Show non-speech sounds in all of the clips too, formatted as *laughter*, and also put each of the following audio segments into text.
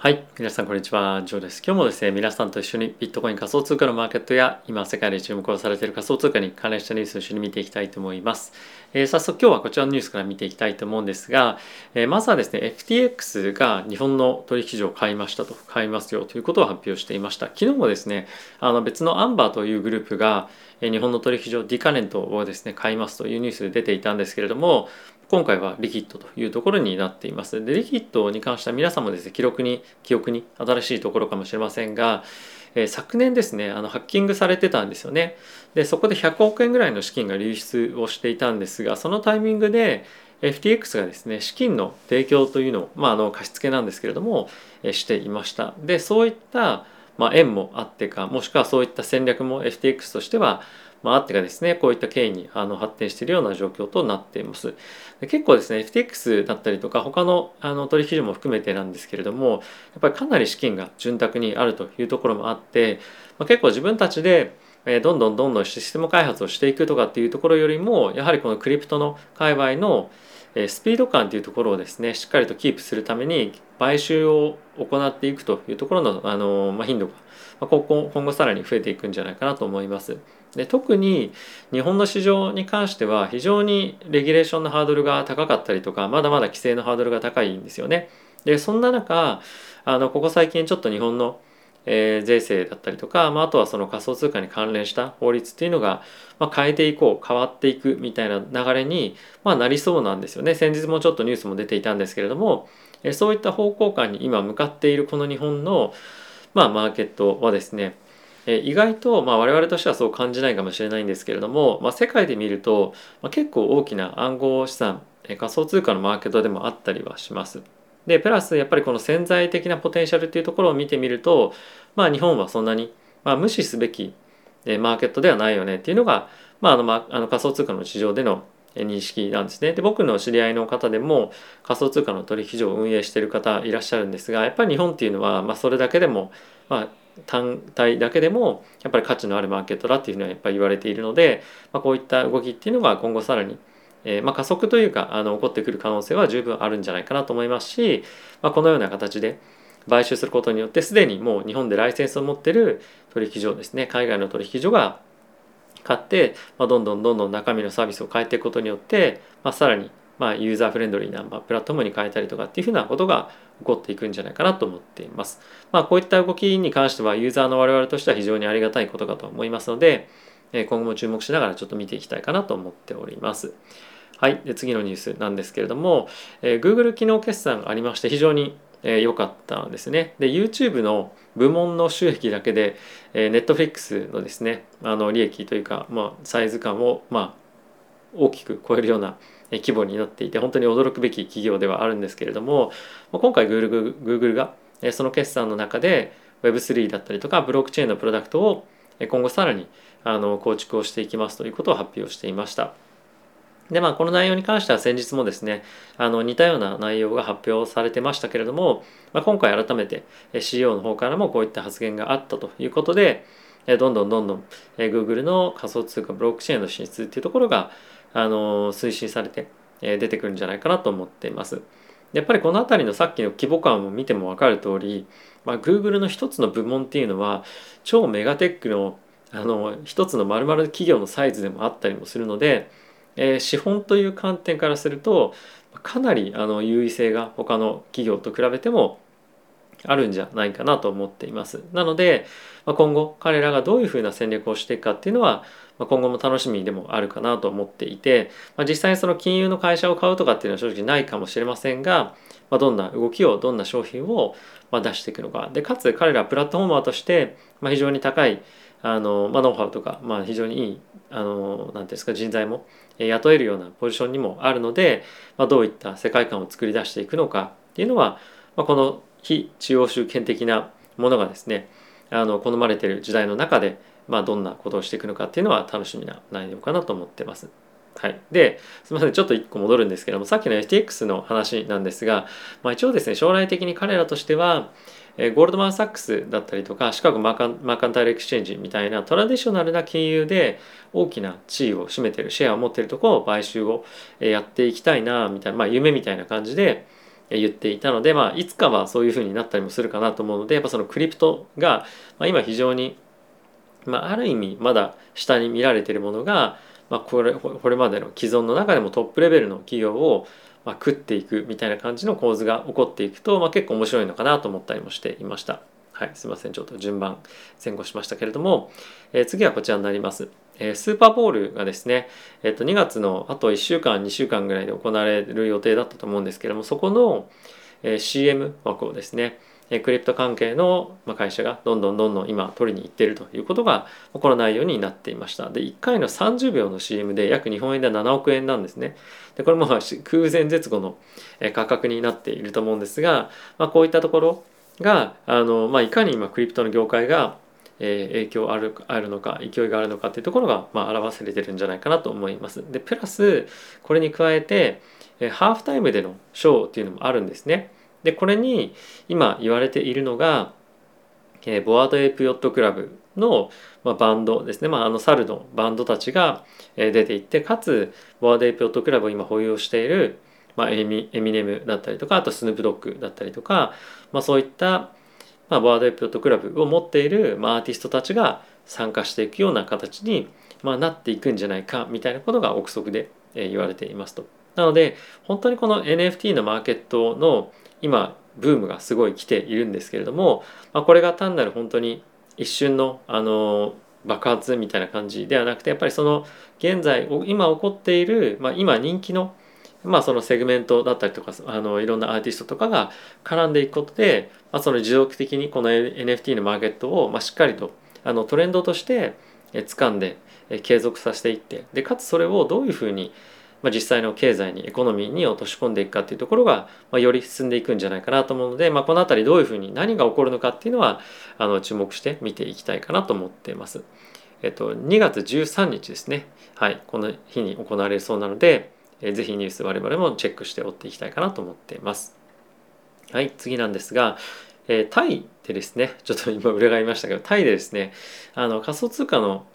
はい。皆さん、こんにちは。ジョーです。今日もですね、皆さんと一緒にビットコイン仮想通貨のマーケットや、今、世界で注目をされている仮想通貨に関連したニュースを一緒に見ていきたいと思います。えー、早速、今日はこちらのニュースから見ていきたいと思うんですが、えー、まずはですね、FTX が日本の取引所を買いましたと、買いますよということを発表していました。昨日もですね、あの別のアンバーというグループが、日本の取引所ディカネントをですね、買いますというニュースで出ていたんですけれども、今回はリキッドというところになっています。で、リキッドに関しては皆さんもですね、記録に、記憶に新しいところかもしれませんが、えー、昨年ですね、あのハッキングされてたんですよね。で、そこで100億円ぐらいの資金が流出をしていたんですが、そのタイミングで FTX がですね、資金の提供というのを、まあ、あの貸付なんですけれども、えー、していました。で、そういった、まあ、縁もあってか、もしくはそういった戦略も FTX としては、まあ、あってかですねこういった経緯にあの発展しているような状況となっています結構ですね FTX だったりとか他のあの取引所も含めてなんですけれどもやっぱりかなり資金が潤沢にあるというところもあって、まあ、結構自分たちでどんどんどんどんシステム開発をしていくとかっていうところよりもやはりこのクリプトの界隈のスピード感というところをですねしっかりとキープするために買収を行っていくというところのあの、まあ、頻度が、まあ、今後さらに増えていくんじゃないかなと思います。で特に日本の市場に関しては非常にレギュレーションのハードルが高かったりとかまだまだ規制のハードルが高いんですよね。でそんな中あのここ最近ちょっと日本の、えー、税制だったりとか、まあ、あとはその仮想通貨に関連した法律っていうのが、まあ、変えていこう変わっていくみたいな流れに、まあ、なりそうなんですよね。先日もちょっとニュースも出ていたんですけれども、えー、そういった方向感に今向かっているこの日本の、まあ、マーケットはですねえ意外と、まあ、我々としてはそう感じないかもしれないんですけれども、まあ、世界で見ると、まあ、結構大きな暗号資産、え仮想通貨のマーケットでもあったりはします。でプラスやっぱりこの潜在的なポテンシャルっていうところを見てみると、まあ、日本はそんなに、まあ、無視すべきえマーケットではないよねっていうのが、まあ、あのまあの仮想通貨の市場での認識なんですね。で僕の知り合いの方でも仮想通貨の取引所を運営してる方いらっしゃるんですがやっぱり日本っていうのは、まあ、それだけでも、まあ、単体だけでもやっぱり価値のあるマーケットだっていうふうにはやっぱり言われているので、まあ、こういった動きっていうのが今後さらに、えー、まあ加速というかあの起こってくる可能性は十分あるんじゃないかなと思いますし、まあ、このような形で買収することによってすでにもう日本でライセンスを持ってる取引所ですね海外の取引所が買って、まあ、どんどんどんどん中身のサービスを変えていくことによって、まあ、さらにまあ、ユーザーフレンドリーなまプラットフォームに変えたりとかっていうふうなことが起こっていくんじゃないかなと思っています。まあ、こういった動きに関してはユーザーの我々としては非常にありがたいことかと思いますので、今後も注目しながらちょっと見ていきたいかなと思っております。はい。で次のニュースなんですけれども、えー、Google 機能決算がありまして非常に良、えー、かったんですね。で、YouTube の部門の収益だけで、えー、Netflix のですね、あの利益というか、まあ、サイズ感を、まあ、大きく超えるような規模になっていて本当に驚くべき企業ではあるんですけれども今回 Google, Google がその決算の中で Web3 だったりとかブロックチェーンのプロダクトを今後さらにあの構築をしていきますということを発表していました。でまあこの内容に関しては先日もですねあの似たような内容が発表されてましたけれども、まあ、今回改めて CEO の方からもこういった発言があったということでどんどんどんどん Google の仮想通貨ブロックチェーンの進出っていうところがあの推進されて出てくるんじゃないかなと思っています。やっぱりこの辺りのさっきの規模感を見ても分かる通り、まあ、Google の一つの部門っていうのは超メガテックのあの一つの丸々企業のサイズでもあったりもするので、えー、資本という観点からするとかなりあの優位性が他の企業と比べてもあるんじゃないかなと思っています。なので、まあ、今後彼らがどういうふうな戦略をしていくかっていうのは、ま、今後も楽しみでもあるかなと思っていて、まあ、実際にその金融の会社を買うとかっていうのは正直ないかもしれませんが、まあ、どんな動きをどんな商品をま出していくのか。でかつ彼らプラットフォーマーとしてま非常に高いあの、まあ、ノウハウとか、まあ、非常にいいあのなんていうんですか人材も雇えるようなポジションにもあるので、まあ、どういった世界観を作り出していくのかっていうのは、ま、この非中央集権的なものがですねあの好まれてる時代の中で、まあ、どんなことをしていくのかっていうのは楽しみな内容かなと思ってます。はい、ですみませんちょっと1個戻るんですけどもさっきの FTX の話なんですが、まあ、一応ですね将来的に彼らとしてはゴールドマン・サックスだったりとかシカゴマーカンマーカンタイルエクスチェンジみたいなトラディショナルな金融で大きな地位を占めてるシェアを持ってるところを買収をやっていきたいなみたいな、まあ、夢みたいな感じで言っていたので、まあ、いつかはそういうふうになったりもするかなと思うのでやっぱそのクリプトが、まあ、今非常に、まあ、ある意味まだ下に見られているものが、まあ、これこれまでの既存の中でもトップレベルの企業を、まあ、食っていくみたいな感じの構図が起こっていくと、まあ、結構面白いのかなと思ったりもしていました。はい、すいませんちょっと順番前後しましたけれども、えー、次はこちらになります。えー、スーパーボールがですね、えー、と2月のあと1週間2週間ぐらいで行われる予定だったと思うんですけれどもそこの、えー、CM 枠をですねクリプト関係の会社がどんどんどんどん今取りに行っているということがこの内容になっていましたで1回の30秒の CM で約日本円で7億円なんですねでこれも空前絶後の価格になっていると思うんですが、まあ、こういったところがあの、まあ、いかに今クリプトの業界が、影響あるあるのか勢いがあるのかっていうところが、まあ、表されてるんじゃないかなと思います。でプラスこれに加えて、ハーフタイムでのショーっていうのもあるんですね。でこれに今言われているのが、えー、 Bored Ape Yacht Club の、まあ、バンドですね、まあ、あの猿のバンドたちが、え、出ていってかつ Bored Ape Yacht Club を今保有しているまあ、エミエミネムだったりとかあとスヌープドッグだったりとか、まあ、そういった、まあ、ワードエイプロットクラブを持っている、まあ、アーティストたちが参加していくような形に、まあ、なっていくんじゃないかみたいなことが憶測で、え言われていますと。なので本当にこの NFT のマーケットの今ブームがすごい来ているんですけれども、まあ、これが単なる本当に一瞬のあの爆発みたいな感じではなくてやっぱりその現在今起こっている、まあ、今人気のまあ、そのセグメントだったりとかあのいろんなアーティストとかが絡んでいくことで、まあ、その持続的にこの NFT のマーケットを、まあ、しっかりとあのトレンドとして掴んで継続させていってでかつそれをどういうふうに、まあ、実際の経済にエコノミーに落とし込んでいくかっていうところが、まあ、より進んでいくんじゃないかなと思うので、まあ、この辺りどういうふうに何が起こるのかっていうのはあの注目して見ていきたいかなと思っています。えっと、2月13日ですね、はい、この日に行われそうなので、えー、ぜひニュース我々もチェックして追っていきたいかなと思っています。はい、次なんですが、えー、タイでですね、ちょっと今裏返りましたけど、タイでですね、あの仮想通貨の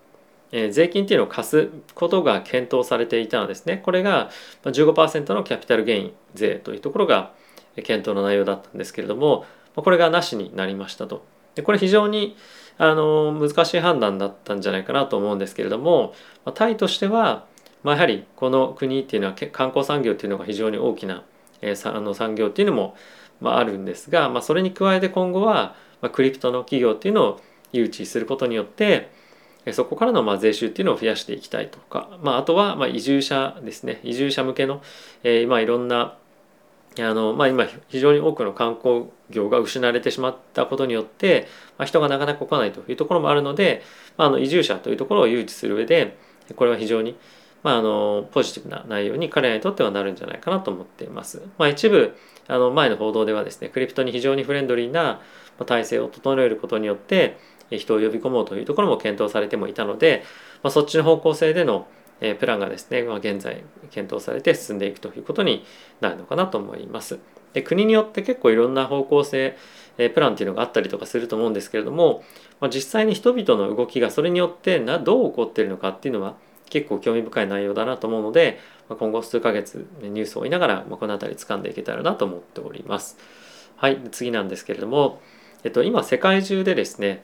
え税金っていうのを貸すことが検討されていたのですね。これが15%のキャピタルゲイン税というところが検討の内容だったんですけれども、これがなしになりましたと。でこれ非常にあの難しい判断だったんじゃないかなと思うんですけれども、タイとしてはまあ、やはりこの国っていうのは観光産業っていうのが非常に大きな、えー、あの産業っていうのも、まあ、あるんですが、まあ、それに加えて今後は、まあ、クリプトの企業っていうのを誘致することによってそこからのま税収っていうのを増やしていきたいとか、まあ、あとはま移住者ですね移住者向けの、えー、まあいろんなあの、まあ、今非常に多くの観光業が失われてしまったことによって、まあ、人がなかなか来ないというところもあるので、まあ、あの移住者というところを誘致する上でこれは非常にまあ、あのポジティブな内容に彼らにとってはなるんじゃないかなと思っています。まあ、一部あの前の報道ではですねクリプトに非常にフレンドリーな体制を整えることによって人を呼び込もうというところも検討されてもいたので、まあ、そっちの方向性でのプランがですね、まあ、現在検討されて進んでいくということになるのかなと思います。で国によって結構いろんな方向性プランっていうのがあったりとかすると思うんですけれども、まあ、実際に人々の動きがそれによってなどう起こっているのかっていうのは結構興味深い内容だなと思うのでま今後数ヶ月ニュースを追いながらまこの辺り掴んでいけたらなと思っております。はい、次なんですけれども、えっと、今世界中でですね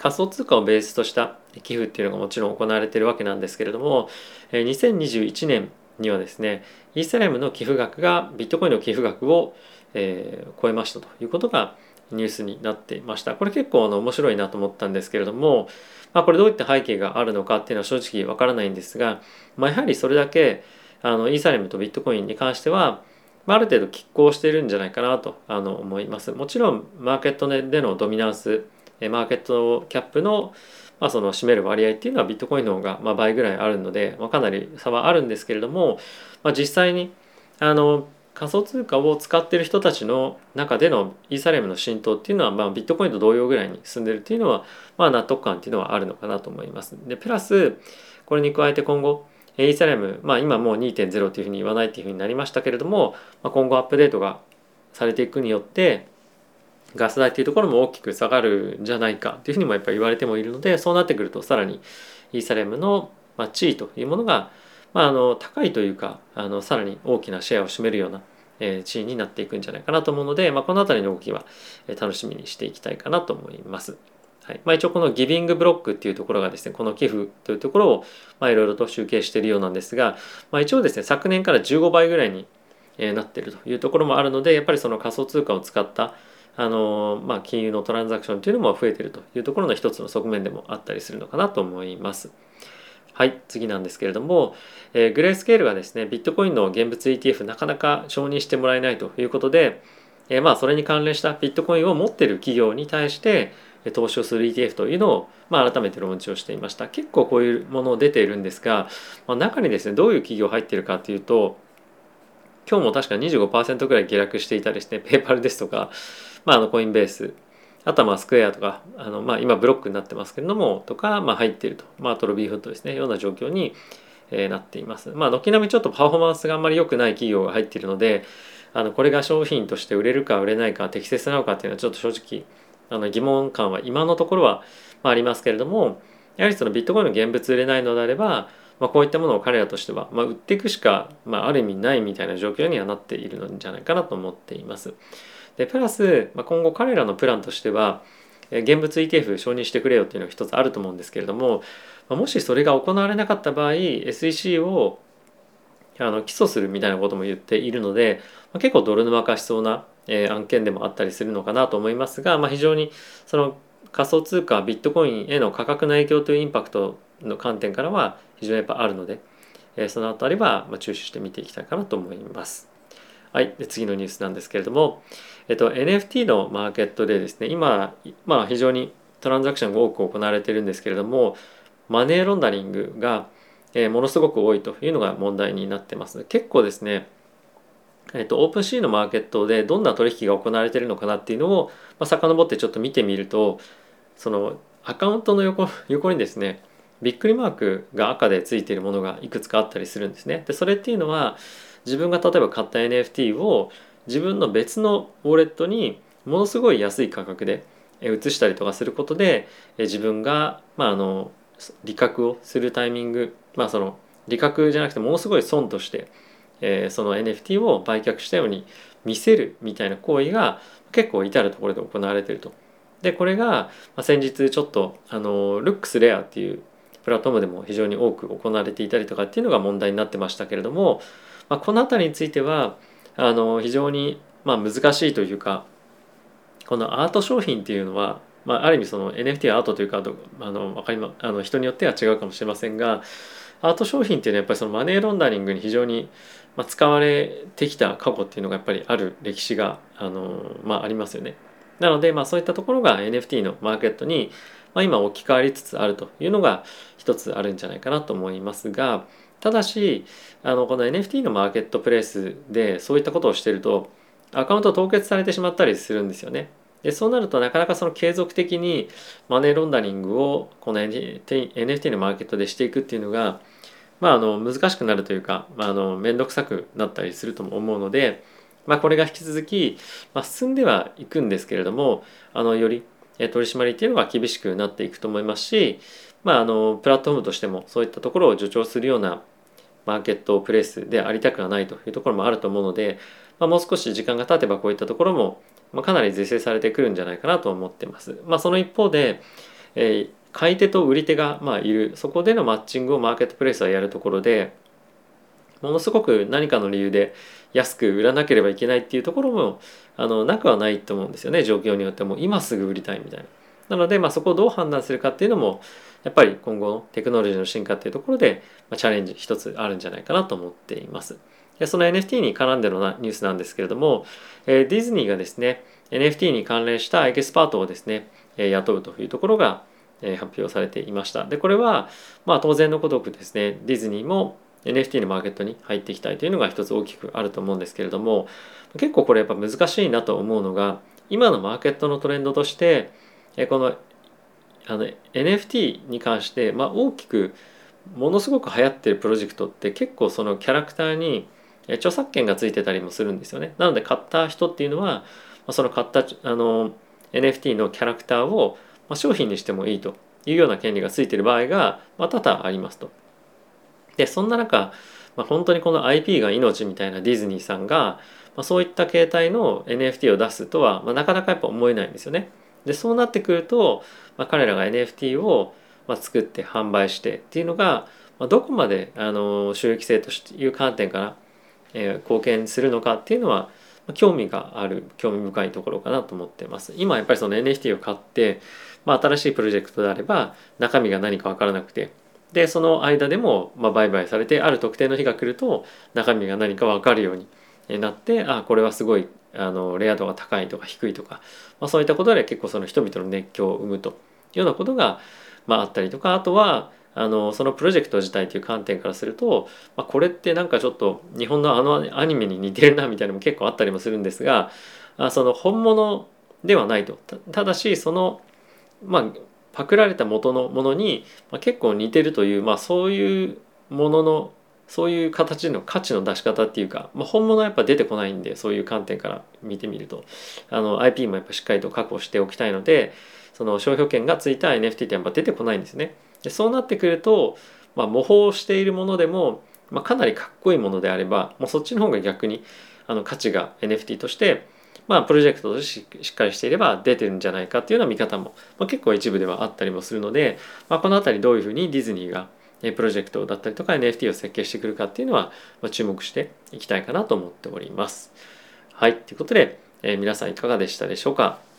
仮想通貨をベースとした寄付っていうのがもちろん行われているわけなんですけれども2021年にはですねイーサレムの寄付額がビットコインの寄付額を、えー、超えましたということがニュースになっていました。これ結構あの面白いなと思ったんですけれども、まあ、これどういった背景があるのかっていうのは正直わからないんですが、まあ、やはりそれだけあのイーサレムとビットコインに関しては、まあ、ある程度拮抗しているんじゃないかなとあの思います。もちろんマーケットでのドミナンスマーケットキャップの,、まあその占める割合っていうのはビットコインの方がまあ倍ぐらいあるので、まあ、かなり差はあるんですけれども、まあ、実際にあの仮想通貨を使ってる人たちの中でのイーサリアムの浸透っていうのは、まあ、ビットコインと同様ぐらいに進んでるっていうのは、まあ、納得感っていうのはあるのかなと思います。でプラスこれに加えて今後イーサリアム、まあ、今もう2.0というふうに言わないっていうふうになりましたけれども、まあ、今後アップデートがされていくによってガス代っていうところも大きく下がるんじゃないかっていうふうにもやっぱり言われてもいるのでそうなってくるとさらにイーサリアムの地位というものがまあ、あの高いというかあのさらに大きなシェアを占めるような地位になっていくんじゃないかなと思うので、まあ、この辺りの動きは楽しみにしていきたいかなと思います。はいまあ、一応このギビングブロックっていうところがですねこの寄付というところをまあいろいろと集計しているようなんですが、まあ、一応ですね昨年から15倍ぐらいになっているというところもあるのでやっぱりその仮想通貨を使ったあのまあ、金融のトランザクションというのも増えてるというところの一つの側面でもあったりするのかなと思います。はい、次なんですけれども、えー、グレースケールがですね、ビットコインの現物 ETF なかなか承認してもらえないということで、えー、まあそれに関連したビットコインを持っている企業に対して投資をする ETF というのを、まあ、改めてローンチをしていました。結構こういうもの出ているんですが、まあ、中にですね、どういう企業入っているかというと、今日も確か25%ぐらい下落していたりして、ペーパルですとか、まあ、あのコインベース、あとはまあスクエアとか、あのまあ今ブロックになってますけれども、とか、まあ入っていると。まあ、トロビーフットですね、ような状況に、えー、なっています。まあ、軒並みちょっとパフォーマンスがあんまり良くない企業が入っているので、あのこれが商品として売れるか売れないか適切なのかっていうのはちょっと正直あの疑問感は今のところはありますけれどもやはりそのビットコインの現物売れないのであればまあ、こういったものを彼らとしては、まあ、売っていくしか、まあ、ある意味ないみたいな状況にはなっているのじゃないかなと思っています。でプラス、まあ、今後彼らのプランとしては現物 ETF 承認してくれよっていうのが一つあると思うんですけれども、まあ、もしそれが行われなかった場合 SEC をあの起訴するみたいなことも言っているので、まあ、結構泥沼化しそうな、えー、案件でもあったりするのかなと思いますが、まあ、非常にその仮想通貨ビットコインへの価格の影響というインパクトの観点からは非常にやっぱあるので、えー、そのあたりはま注視して見ていきたいかなと思います。はい、で次のニュースなんですけれども、えっと、NFT のマーケットでですね今、まあ、非常にトランザクションが多く行われてるんですけれどもマネーロンダリングが、えー、ものすごく多いというのが問題になってます結構ですねえっと、オープンシーのマーケットでどんな取引が行われているのかなっていうのを、まあ、遡ってちょっと見てみるとそのアカウントの横 *laughs* 横にですねびっくりマークが赤でついているものがいくつかあったりするんですね。でそれっていうのは自分が例えば買った NFT を自分の別のウォレットにものすごい安い価格で移したりとかすることで自分が、まあ、あの利確をするタイミングまあその利確じゃなくてものすごい損として、えー、その NFT を売却したように見せるみたいな行為が結構至る所で行われてると。でこれが、先日ちょっとあのルックスレアっていうプラットフォームでも非常に多く行われていたりとかっていうのが問題になってましたけれども、まあ、この辺りについてはあの非常にまあ難しいというかこのアート商品っていうのは、まあ、ある意味その NFT アートというかあの分かり、ま、あの人によっては違うかもしれませんがアート商品っていうのはやっぱりそのマネーロンダリングに非常に使われてきた過去っていうのがやっぱりある歴史があの、まあ、ありますよね。なので、まあ、そういったところが NFT のマーケットにまあ、今置き換わりつつあるというのが一つあるんじゃないかなと思いますがただしあのこの NFT のマーケットプレイスでそういったことをしてるとアカウント凍結されてしまったりするんですよね。でそうなるとなかなかその継続的にマネーロンダリングをこの NFT のマーケットでしていくっていうのが、まあ、あの難しくなるというか、まあ、の面倒くさくなったりすると思うので、まあ、これが引き続き、まあ、進んではいくんですけれどもあのより取り締まりっていうのは厳しくなっていくと思いますし、まあ、あのプラットフォームとしてもそういったところを助長するようなマーケットプレイスでありたくはないというところもあると思うので、まあ、もう少し時間が経てばこういったところも、まあ、かなり是正されてくるんじゃないかなと思ってます。まあ、その一方で、えー、買い手と売り手がまあいるそこでのマッチングをマーケットプレイスはやるところでものすごく何かの理由で安く売らなければいけないっていうところもあのなくはないと思うんですよね状況によっても今すぐ売りたいみたいな。なので、まあ、そこをどう判断するかっていうのもやっぱり今後のテクノロジーの進化っていうところで、まあ、チャレンジ一つあるんじゃないかなと思っています。でその NFT に絡んでのニュースなんですけれども、えー、ディズニーがですね NFT に関連したエキスパートをですね、えー、雇うというところが、え、発表されていました。でこれは、まあ、当然のごとくですねディズニーも NFT のマーケットに入っていきたいというのが一つ大きくあると思うんですけれども結構これやっぱ難しいなと思うのが今のマーケットのトレンドとしてこのあの NFT に関して、まあ、大きくものすごく流行ってるプロジェクトって結構そのキャラクターに著作権がついてたりもするんですよね。なので買った人っていうのはその買ったあの NFT のキャラクターを商品にしてもいいというような権利がついてる場合が、ま、多々ありますと。でそんな中、まあ、本当にこの IP が命みたいなディズニーさんが、まあ、そういった形態の NFT を出すとは、まあ、なかなかやっぱ思えないんですよね。でそうなってくると、まあ、彼らが NFT をま作って販売してっていうのが、まあどこまであの収益性という観点から、えー、貢献するのかっていうのは興味がある興味深いところかなと思ってます。今やっぱりその NFT を買って、まあ、新しいプロジェクトであれば中身が何か分からなくてでその間でもま売買されてある特定の日が来ると中身が何か分かるようになってあこれはすごいあのレア度が高いとか低いとか、まあ、そういったことで結構その人々の熱狂を生むというようなことが、まあ、あったりとかあとはあのそのプロジェクト自体という観点からすると、まあ、これってなんかちょっと日本のあのアニメに似てるなみたいなのも結構あったりもするんですがあその本物ではないと。ただしそのまあパクられた元のものに、まあ、結構似てるという、まあ、そういうもののそういう形の価値の出し方っていうか、まあ、本物はやっぱ出てこないんでそういう観点から見てみるとあの IP もやっぱしっかりと確保しておきたいのでその商標権がついた NFT ってやっぱ出てこないんですね。でそうなってくると、まあ、模倣しているものでも、まあ、かなりかっこいいものであればもうそっちの方が逆にあの価値が NFT としてまあ、プロジェクトとしてしっかりしていれば出てるんじゃないかっていうような見方も、まあ、結構一部ではあったりもするので、まあ、この辺りどういうふうにディズニーがプロジェクトだったりとか NFT を設計してくるかっていうのは、まあ、注目していきたいかなと思っております。はい。ということで、えー、皆さんいかがでしたでしょうか？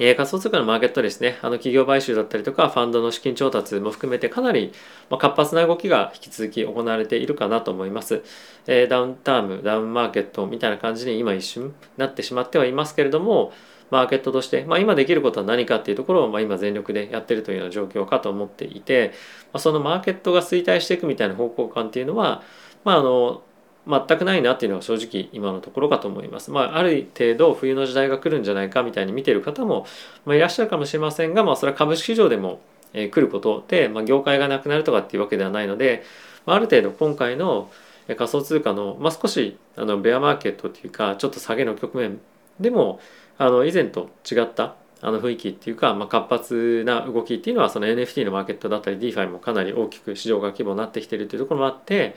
えー、仮想通貨のマーケットですね、あの企業買収だったりとか、ファンドの資金調達も含めてかなり活発な動きが引き続き行われているかなと思います。えー、ダウンターム、ダウンマーケットみたいな感じに今一瞬なってしまってはいますけれども、マーケットとして、まあ、今できることは何かっていうところを、まあ、今全力でやってるというような状況かと思っていて、まあ、そのマーケットが衰退していくみたいな方向感っていうのは、まあ、あの全くないなっていうのが正直今のところかと思います。まあ、ある程度冬の時代が来るんじゃないかみたいに見てる方も、まあ、いらっしゃるかもしれませんが、まあ、それは株式市場でも、え、来ることで、まあ、業界がなくなるとかっていうわけではないので、まあ、ある程度今回の仮想通貨の、まあ、少しあのベアマーケットというかちょっと下げの局面でもあの以前と違ったあの雰囲気っていうか、まあ、活発な動きっていうのはその NFT のマーケットだったり DeFi もかなり大きく市場が規模になってきているというところもあって、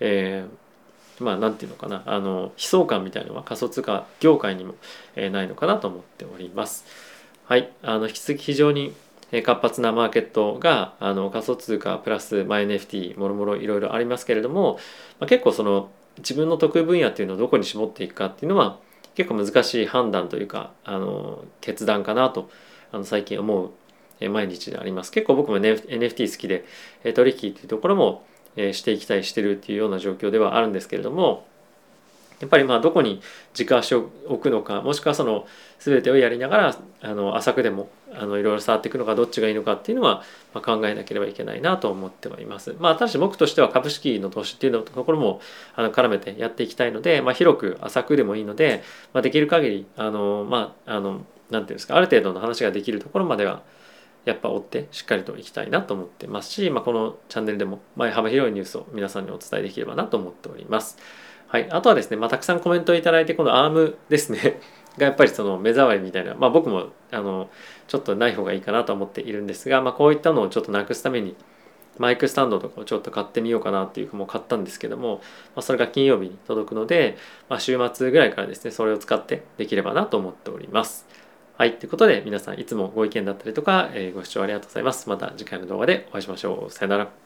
えー、まあなんていうのかな。あの悲壮感みたいのは仮想通貨業界にも、えないのかなと思っております。はい、あの引き続き非常に活発なマーケットがあの仮想通貨プラス、まあ、NFT もろもろいろいろありますけれども、まあ、結構その自分の得意分野っていうのをどこに絞っていくかっていうのは結構難しい判断というかあの決断かなとあの最近思う毎日であります。結構僕も、NFT 好きで取引っていうところもえしていきたいしてるっていうような状況ではあるんですけれどもやっぱりまあどこに軸足を置くのかもしくはその全てをやりながらあの浅くでもあのいろいろ触っていくのかどっちがいいのかっていうのは、ま考えなければいけないなと思ってはいます。まあ、ただし僕としては株式の投資っていうのところもあの絡めてやっていきたいので、まあ、広く浅くでもいいので、まあ、できる限りあのまああのなんていうんですかある程度の話ができるところまではやっぱ追ってしっかりといきたいなと思ってますし、まあ、このチャンネルでも前幅広いニュースを皆さんにお伝えできればなと思っております。はい、あとはですね、まあ、たくさんコメントをいただいてこのアームですね *laughs* がやっぱりその目障りみたいな、まあ、僕もあのちょっとない方がいいかなと思っているんですが、まあ、こういったのをちょっとなくすためにマイクスタンドとかをちょっと買ってみようかなっていうかもう買ったんですけども、まあ、それが金曜日に届くので、まあ、週末ぐらいからですねそれを使ってできればなと思っております。はい。ということで、皆さんいつもご意見だったりとか、えー、ご視聴ありがとうございます。また次回の動画でお会いしましょう。さよなら。